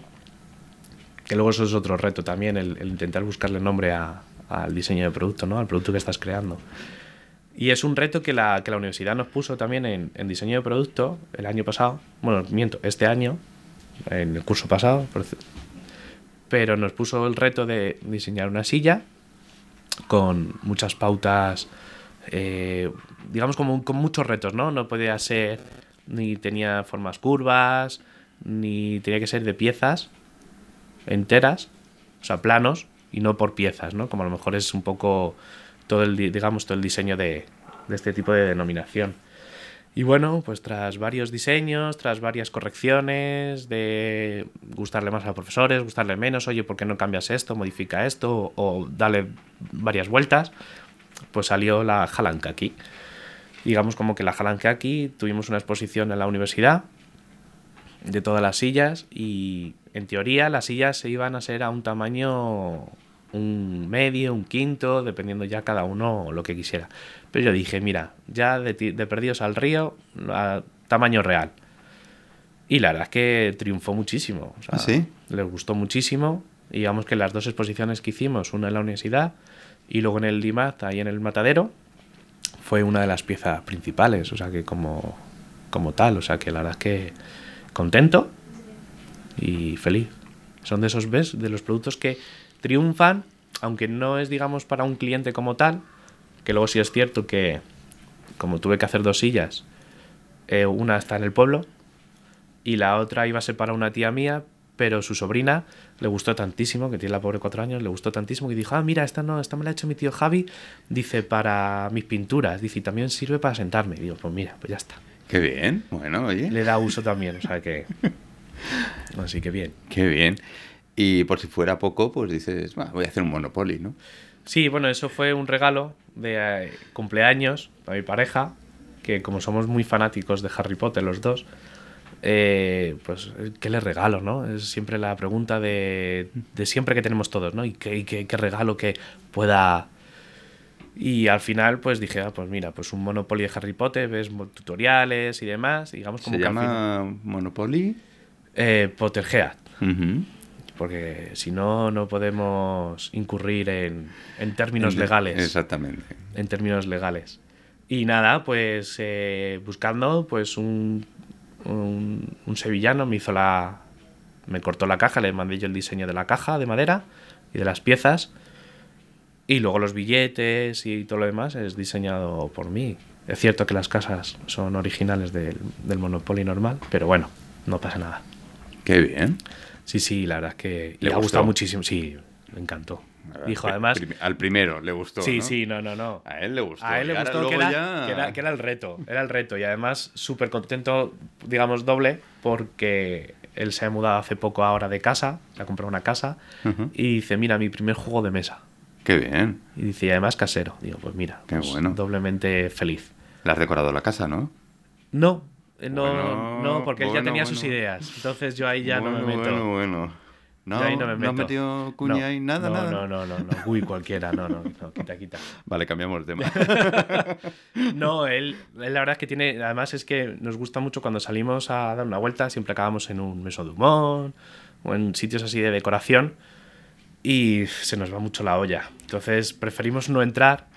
Que luego eso es otro reto también, el, intentar buscarle nombre a- al diseño de producto, ¿no? Al producto que estás creando. Y es un reto que la, que la universidad nos puso también en, diseño de producto el año pasado. Bueno, miento, este año, en el curso pasado. Pero nos puso el reto de diseñar una silla con muchas pautas, eh, digamos, como, con muchos retos, ¿no? No podía ser, ni tenía formas curvas, ni tenía que ser de piezas enteras, o sea, planos, y no por piezas, ¿no? Como a lo mejor es un poco todo el, di- digamos, todo el diseño de, de este tipo de denominación. Y bueno, pues tras varios diseños, tras varias correcciones, de gustarle más a los profesores, gustarle menos, oye, ¿por qué no cambias esto, modifica esto, o, dale varias vueltas? Pues salió la aquí Digamos como que la aquí tuvimos una exposición en la universidad de todas las sillas y en teoría las sillas se iban a ser a un tamaño un medio, un quinto, dependiendo ya cada uno lo que quisiera. Pero yo dije, mira, ya de, perdidos al río, a tamaño real. Y la verdad es que triunfó muchísimo. ¿Ah, sí? Les gustó muchísimo. Y digamos que las dos exposiciones que hicimos, una en la universidad y luego en el DIMAT, ahí en el matadero, fue una de las piezas principales. O sea que como, como tal, o sea que la verdad es que contento y feliz. Son de esos, ¿ves? De los productos que triunfan, aunque no es, digamos, para un cliente como tal, que luego sí es cierto que, como tuve que hacer dos sillas, eh, una está en el pueblo y la otra iba a ser para una tía mía, pero su sobrina le gustó tantísimo, que tiene la pobre cuatro años, le gustó tantísimo que dijo, ah, mira, esta no, esta me la ha hecho mi tío Javi, dice, para mis pinturas, dice, y también sirve para sentarme. digo, pues mira, pues ya está. Qué bien, bueno, oye. Le da uso también, o sea que... Así que bien. Qué bien. Y por si fuera poco, pues dices, voy a hacer un Monopoly, ¿no? Sí, bueno, eso fue un regalo de eh, cumpleaños para mi pareja, que como somos muy fanáticos de Harry Potter los dos, eh, pues ¿qué le regalo, no? Es siempre la pregunta de, de siempre que tenemos todos, ¿no? Y qué, qué, regalo que pueda... Y al final, pues dije, ah, pues mira, pues un Monopoly de Harry Potter, ves tutoriales y demás, digamos como ¿Se llama Monopoly? Eh, Potterhead porque si no, no podemos incurrir en, términos legales. Exactamente. En términos legales. Y nada, pues eh, buscando, pues un, un, sevillano me hizo la. Me cortó la caja, le mandé yo el diseño de la caja de madera y de las piezas. Y luego los billetes y todo lo demás es diseñado por mí. Es cierto que las casas son originales del, del Monopoly normal, pero bueno, no pasa nada. Qué bien. Sí, sí, la verdad es que le, ha gustado muchísimo. Sí, me encantó. Dijo además. Al primero le gustó. Sí, sí, no, no, no. A él le gustó. A él le gustó que era, que era, el reto. Era el reto. Y además, súper contento, digamos, doble, porque él se ha mudado hace poco ahora de casa, se ha comprado una casa, y dice: Mira, mi primer juego de mesa. Qué bien. Y dice: y además casero. Digo, pues mira, Qué pues bueno. doblemente feliz. ¿Le has decorado la casa, no? No, eh, no, no, porque él ya tenía sus ideas. Entonces yo ahí ya no me meto. Bueno, bueno. No, ahí no, me meto. ¿No has metido cuña ahí? Nada, nada. No, no, no, no. Uy, cualquiera. No, no, no. Quita, quita. Vale, cambiamos de tema. no, él, él, la verdad es que tiene. Además, es que nos gusta mucho cuando salimos a dar una vuelta. Siempre acabamos en un meso de humor o en sitios así de decoración. Y se nos va mucho la olla. Entonces preferimos no entrar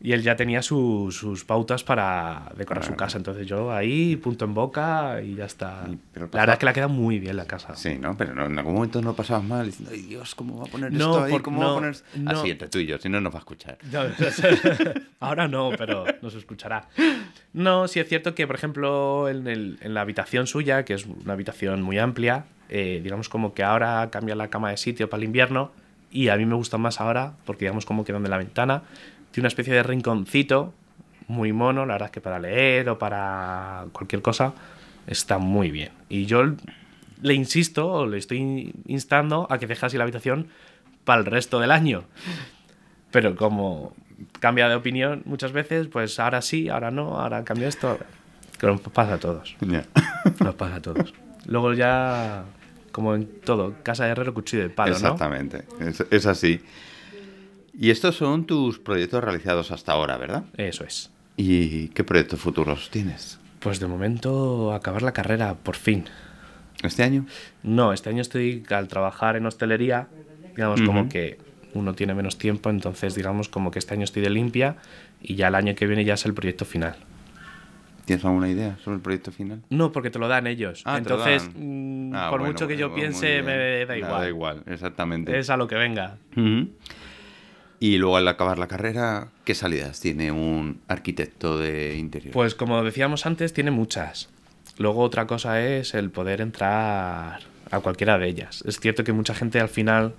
y él ya tenía sus pautas para decorar su casa. Entonces yo ahí, punto en boca y ya está. la verdad es que la queda muy bien la casa. Sí, ¿no? Pero en algún momento no pasabas mal diciendo, ay Dios, ¿cómo va a poner esto ahí? ¿Cómo va a poner...? Así entre tú y yo, si no nos va a escuchar. ahora no, pero nos escuchará. No, sí es cierto que, por ejemplo, en, el, en la habitación suya, que es una habitación muy amplia, eh, digamos como que ahora cambia la cama de sitio para el invierno y a mí me gusta más ahora porque digamos como que donde la ventana tiene una especie de rinconcito muy mono, la verdad es que para leer o para cualquier cosa está muy bien. Y yo le insisto, o le estoy instando a que deje así la habitación para el resto del año. Pero como cambia de opinión muchas veces, pues ahora sí, ahora no, ahora cambia esto. Que nos pasa a todos. Nos pasa a todos. Luego ya, como en todo, casa de herrero, cuchillo de palo, Exactamente, es, es así. Y estos son tus proyectos realizados hasta ahora, ¿verdad? Eso es. ¿Y qué proyectos futuros tienes? Pues de momento acabar la carrera, por fin. ¿Este año? No, este año estoy al trabajar en hostelería, digamos como que uno tiene menos tiempo, entonces digamos como que este año estoy de limpia y ya el año que viene ya es el proyecto final. ¿Tienes alguna idea sobre el proyecto final? No, porque te lo dan ellos. Ah, Entonces, mm, ah, por mucho que yo piense, me da igual. da igual, exactamente. Es a lo que venga. Y luego al acabar la carrera, ¿qué salidas tiene un arquitecto de interior? Pues como decíamos antes, tiene muchas. Luego otra cosa es el poder entrar a cualquiera de ellas. Es cierto que mucha gente al final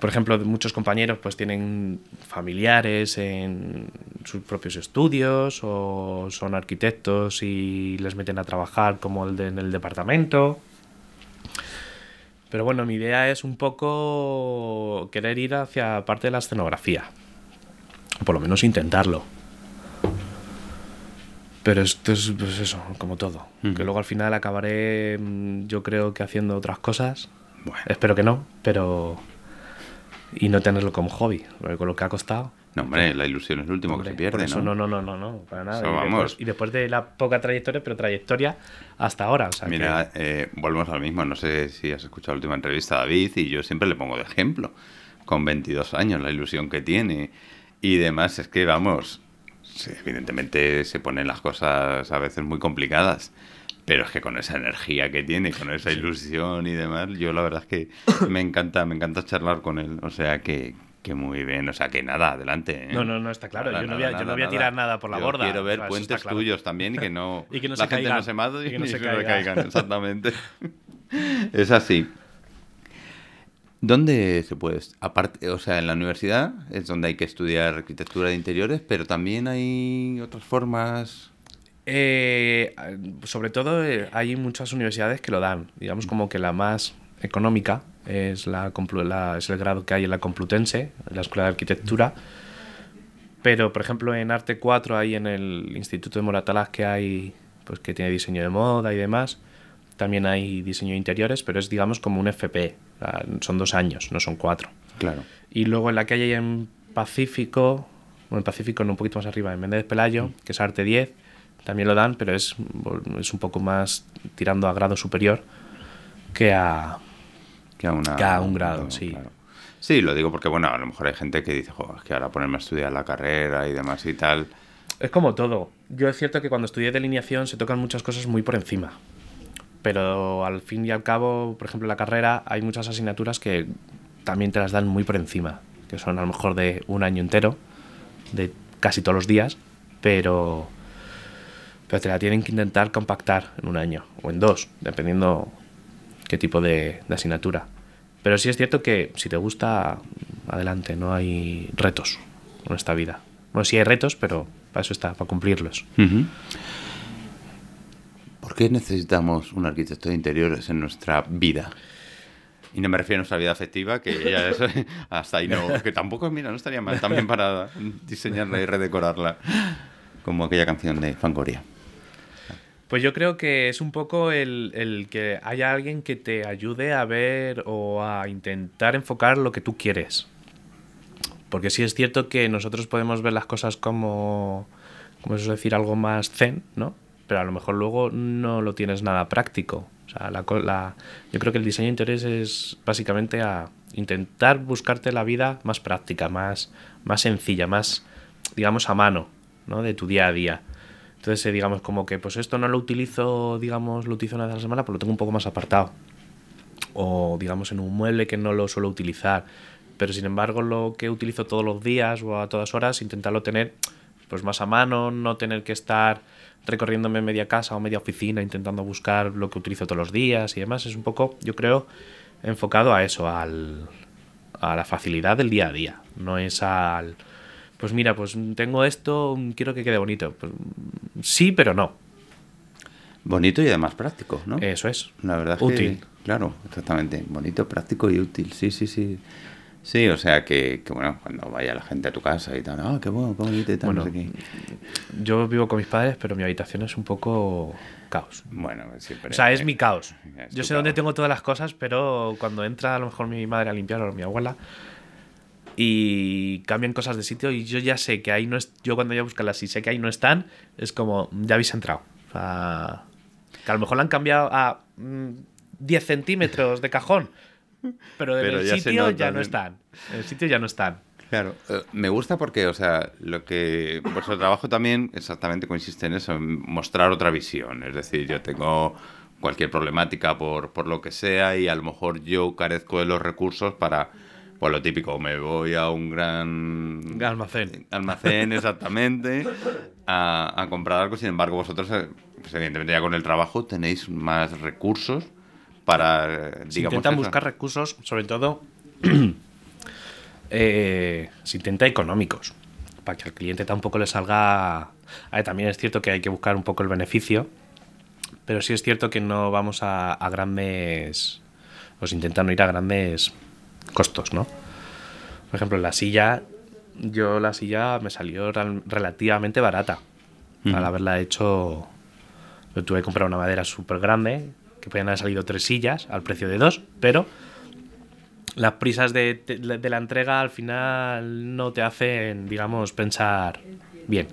por ejemplo, muchos compañeros pues tienen familiares en sus propios estudios o son arquitectos y les meten a trabajar como el de, en el departamento. Pero bueno, mi idea es un poco querer ir hacia parte de la escenografía. O por lo menos intentarlo. Pero esto es pues eso, como todo. Que luego al final acabaré, mm, yo creo que haciendo otras cosas. Espero que no, pero y no tenerlo como hobby, porque con lo que ha costado. No, hombre, la ilusión es lo último que se pierde, ¿no? ¿no? No, no, no, para nada. y, después, y, después, de la poca trayectoria, pero trayectoria hasta ahora. O sea, Mira, eh, volvemos al mismo. No sé si has escuchado la última entrevista a David y yo siempre le pongo de ejemplo. Con 22 años, la ilusión que tiene y demás, es que, vamos, evidentemente se ponen las cosas a veces muy complicadas. Pero es que con esa energía que tiene, con esa ilusión y demás, yo la verdad es que me encanta, me encanta charlar con él. O sea que, que muy bien, o sea que nada, adelante. ¿eh? No, no, no, está claro. yo, no voy a, yo no voy a tirar nada por la borda. Quiero ver puentes tuyos también y que no, y que no la se gente caigan. no se mate y que no se caigan. caigan. Exactamente. es así. ¿Dónde se puede? Aparte, o sea, en la universidad es donde hay que estudiar arquitectura de interiores, pero también hay otras formas. Eh, sobre todo eh, hay muchas universidades que lo dan. Digamos como que la más económica es, la, la- es el grado que hay en la Complutense, en la Escuela de Arquitectura. Pero, por ejemplo, en Arte 4, ahí en el Instituto de Moratalaz que hay, pues que tiene diseño de moda y demás, también hay diseño de interiores, pero es, digamos, como un FP. Sea, son dos años, no son cuatro. Claro. Y luego en la que hay en Pacífico, bueno, en Pacífico no, un poquito más arriba, en Méndez Pelayo, que es Arte 10, también lo dan, pero es, es un poco más tirando a grado superior que a... Que a, una- Que a un grado, sí. claro. Sí, lo digo porque, bueno, a lo mejor hay gente que dice, "Jo, es que ahora ponerme a estudiar la carrera y demás y tal. Es como todo. Yo es cierto que cuando estudié delineación se tocan muchas cosas muy por encima. Pero al fin y al cabo, por ejemplo, en la carrera hay muchas asignaturas que también te las dan muy por encima. Que son a lo mejor de un año entero, de casi todos los días, pero, pero te la tienen que intentar compactar en un año o en dos, dependiendo qué tipo de, de asignatura. Pero sí es cierto que si te gusta, adelante, no hay retos en esta vida. Bueno, sí hay retos, pero para eso está, para cumplirlos. ¿Por qué necesitamos un arquitecto de interiores en nuestra vida? Y no me refiero a nuestra vida afectiva, que ya es, hasta ahí no, que tampoco, mira, no estaría mal también para diseñarla y redecorarla, como aquella canción de Fangoria. Pues yo creo que es un poco el, el que haya alguien que te ayude a ver o a intentar enfocar lo que tú quieres. Porque sí es cierto que nosotros podemos ver las cosas como, como es decir, algo más zen, ¿no? Pero a lo mejor luego no lo tienes nada práctico. O sea, la, la- yo creo que el diseño de interiores es básicamente a intentar buscarte la vida más práctica, más, más sencilla, más, digamos, a mano, ¿no? De tu día a día. Entonces, eh, digamos, como que pues esto no lo utilizo, digamos, lo utilizo una vez a la semana, pues lo tengo un poco más apartado. O, digamos, en un mueble que no lo suelo utilizar. Pero, sin embargo, lo que utilizo todos los días o a todas horas, intentarlo tener pues más a mano, no tener que estar recorriéndome media casa o media oficina intentando buscar lo que utilizo todos los días y demás. Es un poco, yo creo, enfocado a eso, al, a la facilidad del día a día. No es al, pues mira, pues tengo esto, quiero que quede bonito. Pues, sí, pero no. Bonito y además práctico, ¿no? Eso es. La verdad es Útil. que, claro, exactamente. Bonito, práctico y útil. Sí, sí, sí. Sí, o sea que, que, bueno, cuando vaya la gente a tu casa y tal, ah, qué bueno, qué bonito y tal, no Bueno, sé qué. Yo vivo con mis padres, pero mi habitación es un poco caos. Bueno, siempre. O sea, es mi caos. Es Yo sé dónde tengo todas las cosas, pero cuando entra a lo mejor mi madre a limpiar o mi abuela y cambian cosas de sitio y yo ya sé que ahí no es, yo cuando voy a buscarlas y sé que ahí no están, es como, ya habéis entrado. O sea, que a lo mejor la han cambiado a mm, 10 centímetros de cajón, pero en Pero el ya sitio ya no ¿no? están. En el sitio ya no están. Claro, eh, me gusta porque, o sea, lo que vuestro trabajo también exactamente consiste en eso, en mostrar otra visión. Es decir, yo tengo cualquier problemática por, por lo que sea y a lo mejor yo carezco de los recursos para, pues lo típico, me voy a un gran Almacén. almacén exactamente a, a comprar algo. Sin embargo, vosotros, eh, pues evidentemente ya con el trabajo tenéis más recursos para, eh, Se digamos, intentan eso. buscar recursos, sobre todo eh, se intenta económicos, para que al cliente tampoco le salga... Ver, también es cierto que hay que buscar un poco el beneficio, pero sí es cierto que no vamos a, a grandes... Pues intentan no ir a grandes costos, ¿no? Por ejemplo, la silla, yo la silla me salió relativamente barata. Al haberla hecho, yo tuve que comprar una madera súper grande, que podían haber salido tres sillas al precio de dos, pero las prisas de, de- de la entrega al final no te hacen, digamos, pensar bien.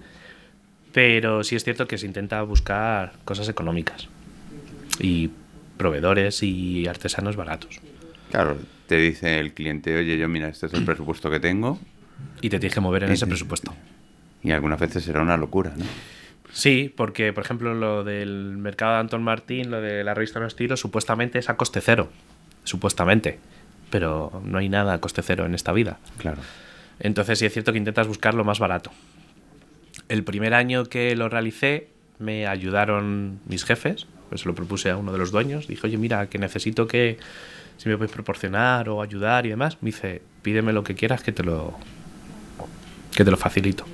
Pero sí es cierto que se intenta buscar cosas económicas y proveedores y artesanos baratos. Claro, te dice el cliente, oye, yo mira, este es el presupuesto que tengo. Y te tienes que mover en ese presupuesto. Y algunas veces será una locura, ¿no? Sí, porque por ejemplo lo del mercado de Anton Martín, lo de la revista No Estilo, supuestamente es a coste cero. Supuestamente. Pero no hay nada a coste cero en esta vida. Claro. Entonces sí es cierto que intentas buscar lo más barato. El primer año que lo realicé me ayudaron mis jefes, pues se lo propuse a uno de los dueños, dije, oye, mira, que necesito que si me puedes proporcionar o ayudar y demás, me dice, pídeme lo que quieras que te lo, que te lo facilito.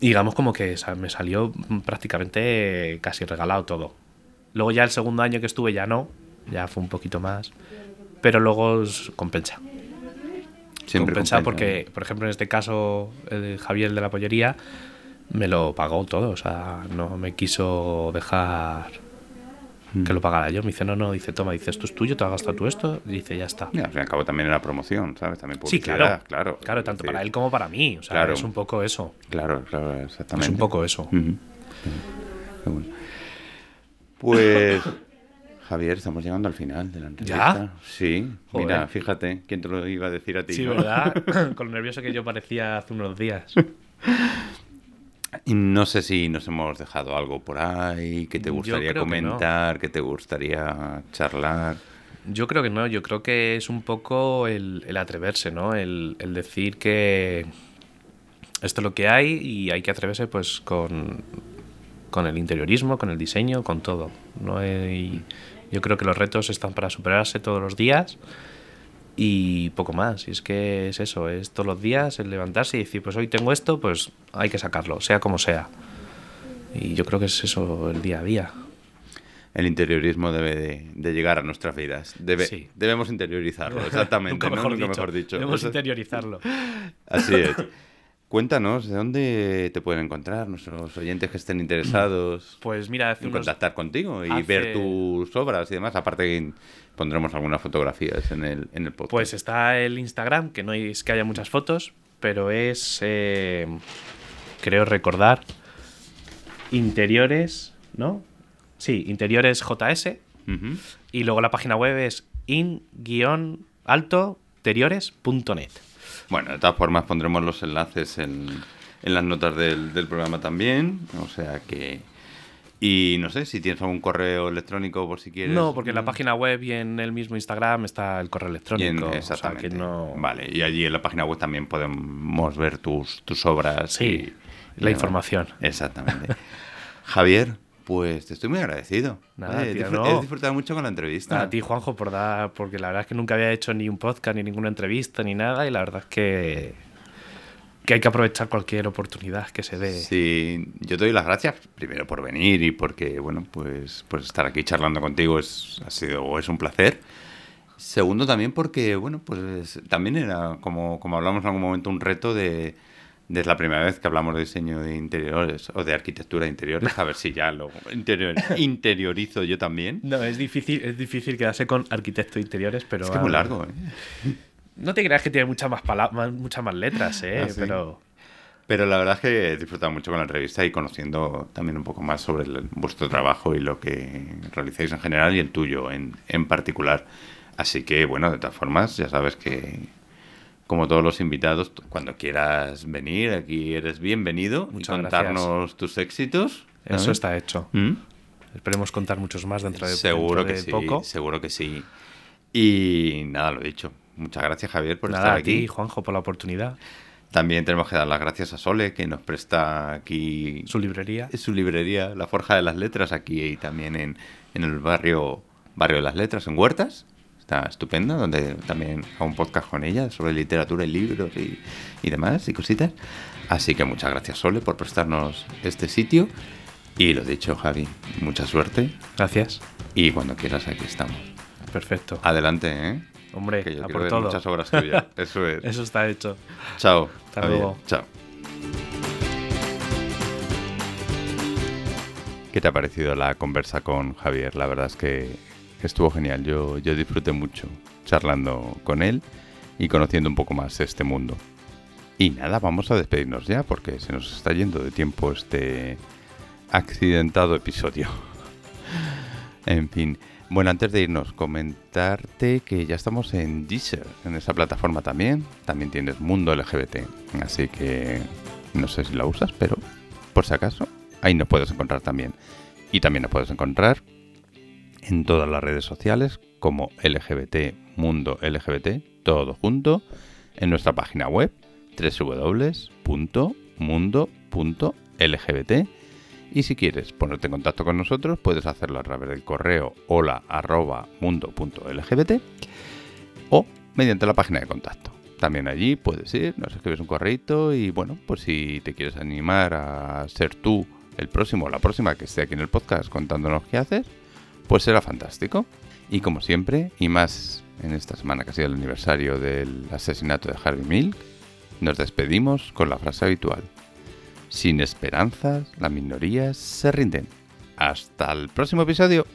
Y digamos como que me salió prácticamente casi regalado todo. Luego ya el segundo año que estuve ya no, ya fue un poquito más, pero luego compensa Siempre compensa compensa. porque, por ejemplo, en este caso, el Javier de la pollería me lo pagó todo, o sea, no me quiso dejar que Mm. lo pagara yo. Me dice, no, no, dice, toma, dice, esto es tuyo, te has gastado tú esto, y dice, ya está. Y al fin y al cabo también era promoción, ¿sabes? También Sí, publicidad, claro, claro. claro, tanto para él como para mí, o sea, Claro. es un poco eso, Claro, claro, exactamente. es un poco eso. Bueno. Pues, Javier, estamos llegando al final de la entrevista. Sí, Joder. mira, fíjate, ¿quién te lo iba a decir a ti? Sí, no? ¿verdad? Con lo nervioso que yo parecía hace unos días. Y no sé si nos hemos dejado algo por ahí que te gustaría creo que no. comentar, que, te gustaría charlar. Yo creo que no, yo creo que es un poco el, el atreverse, ¿no? El, el decir que esto es lo que hay y hay que atreverse pues con, con el interiorismo, con el diseño, con todo. No hay- yo creo que los retos están para superarse todos los días y poco más. Y es que es eso, es todos los días el levantarse y decir, pues hoy tengo esto, pues hay que sacarlo, sea como sea. Y yo creo que es eso el día a día. El interiorismo debe de, de llegar a nuestras vidas. Debe, Sí. Debemos interiorizarlo, exactamente. Nunca ¿no? mejor Nunca dicho. mejor dicho. Debemos interiorizarlo. Así es. Cuéntanos, ¿de dónde te pueden encontrar nuestros oyentes que estén interesados Pues mira, hace en unos, contactar contigo y hace- ver tus obras y demás? Aparte que pondremos algunas fotografías en el, en el podcast. Pues está el Instagram, que no es que haya muchas fotos, pero es, eh, creo recordar, interiores, ¿no? Sí, interiores JS. Y luego la página web es in-alto-teriores.net. Bueno, de todas formas pondremos los enlaces en, en las notas del, del programa también. O sea que... Y no sé si tienes algún correo electrónico por si quieres. No, porque en la página web y en el mismo Instagram está el correo en- electrónico. o sea, exactamente. que no... Vale, y allí en la página web también podemos ver tus, tus obras. Sí, y- la información. Exactamente. Javier, pues te estoy muy agradecido. Nada, Eh, he tío, disfr- no. he disfrutado mucho con la entrevista. A ti, Juanjo, por dar, porque la verdad es que nunca había hecho ni un podcast, ni ninguna entrevista, ni nada, y la verdad es que, que hay que aprovechar cualquier oportunidad que se dé. Sí, yo te doy las gracias primero por venir y porque, bueno, pues, pues estar aquí charlando contigo es, ha sido, es un placer. Segundo también porque, bueno, pues también era, como, como hablamos en algún momento, un reto de, de la primera vez que hablamos de diseño de interiores o de arquitectura de interiores, a ver si ya lo interior- interiorizo yo también. No, es difícil, es difícil quedarse con arquitecto de interiores, pero... Es que es muy ah, largo, ¿eh? No te creas que tiene muchas más, pala- más- muchas más letras, ¿eh? Ah, sí. Pero... Pero la verdad es que he disfrutado mucho con la entrevista y conociendo también un poco más sobre el- vuestro trabajo y lo que realizáis en general y el tuyo en, en particular. Así que, bueno, de todas formas, ya sabes que, como todos los invitados, cuando quieras venir, aquí eres bienvenido Muchas y contarnos tus éxitos. Eso está hecho. ¿Mm? Esperemos contar muchos más dentro de, Seguro dentro que de sí, poco. seguro que sí. Y nada, lo dicho. Muchas gracias, Javier, por Nada, estar a aquí. ti, Juanjo, por la oportunidad. También tenemos que dar las gracias a Sole, que nos presta aquí Su librería. su librería, La Forja de las Letras, aquí y también en, en el barrio, barrio de las Letras, en Huertas. Está estupenda, donde también hago un podcast con ella sobre literatura y libros y, y demás y cositas. Así que muchas gracias Sole por prestarnos este sitio. Y lo dicho, Javi, mucha suerte. Gracias. Y cuando quieras, aquí estamos. Perfecto. Adelante, ¿eh? Hombre, Que yo a por ver todo. muchas obras tuyas. Eso es. Eso está hecho. Chao. Hasta Javier. luego. Chao. ¿Qué te ha parecido la conversa con Javier? La verdad es que estuvo genial. Yo, yo disfruté mucho charlando con él y conociendo un poco más este mundo. Y nada, vamos a despedirnos ya porque se nos está yendo de tiempo este accidentado episodio. en fin. Bueno, antes de irnos, comentarte que ya estamos en Deezer, en esa plataforma también. También tienes Mundo LGBT. Así que no sé si la usas, pero por si acaso, ahí nos puedes encontrar también. Y también nos puedes encontrar en todas las redes sociales como LGBT Mundo LGBT, todo junto, en nuestra página web www.mundo.lgbt. Y si quieres ponerte en contacto con nosotros, puedes hacerlo a través del correo hola arroba mundo.lgbt o mediante la página de contacto. También allí puedes ir, nos escribes un correito y bueno, pues si te quieres animar a ser tú el próximo o la próxima que esté aquí en el podcast contándonos qué haces, pues será fantástico. Y como siempre, y más en esta semana que ha sido el aniversario del asesinato de Harvey Milk, nos despedimos con la frase habitual. Sin esperanzas, las minorías se rinden. Hasta el próximo episodio.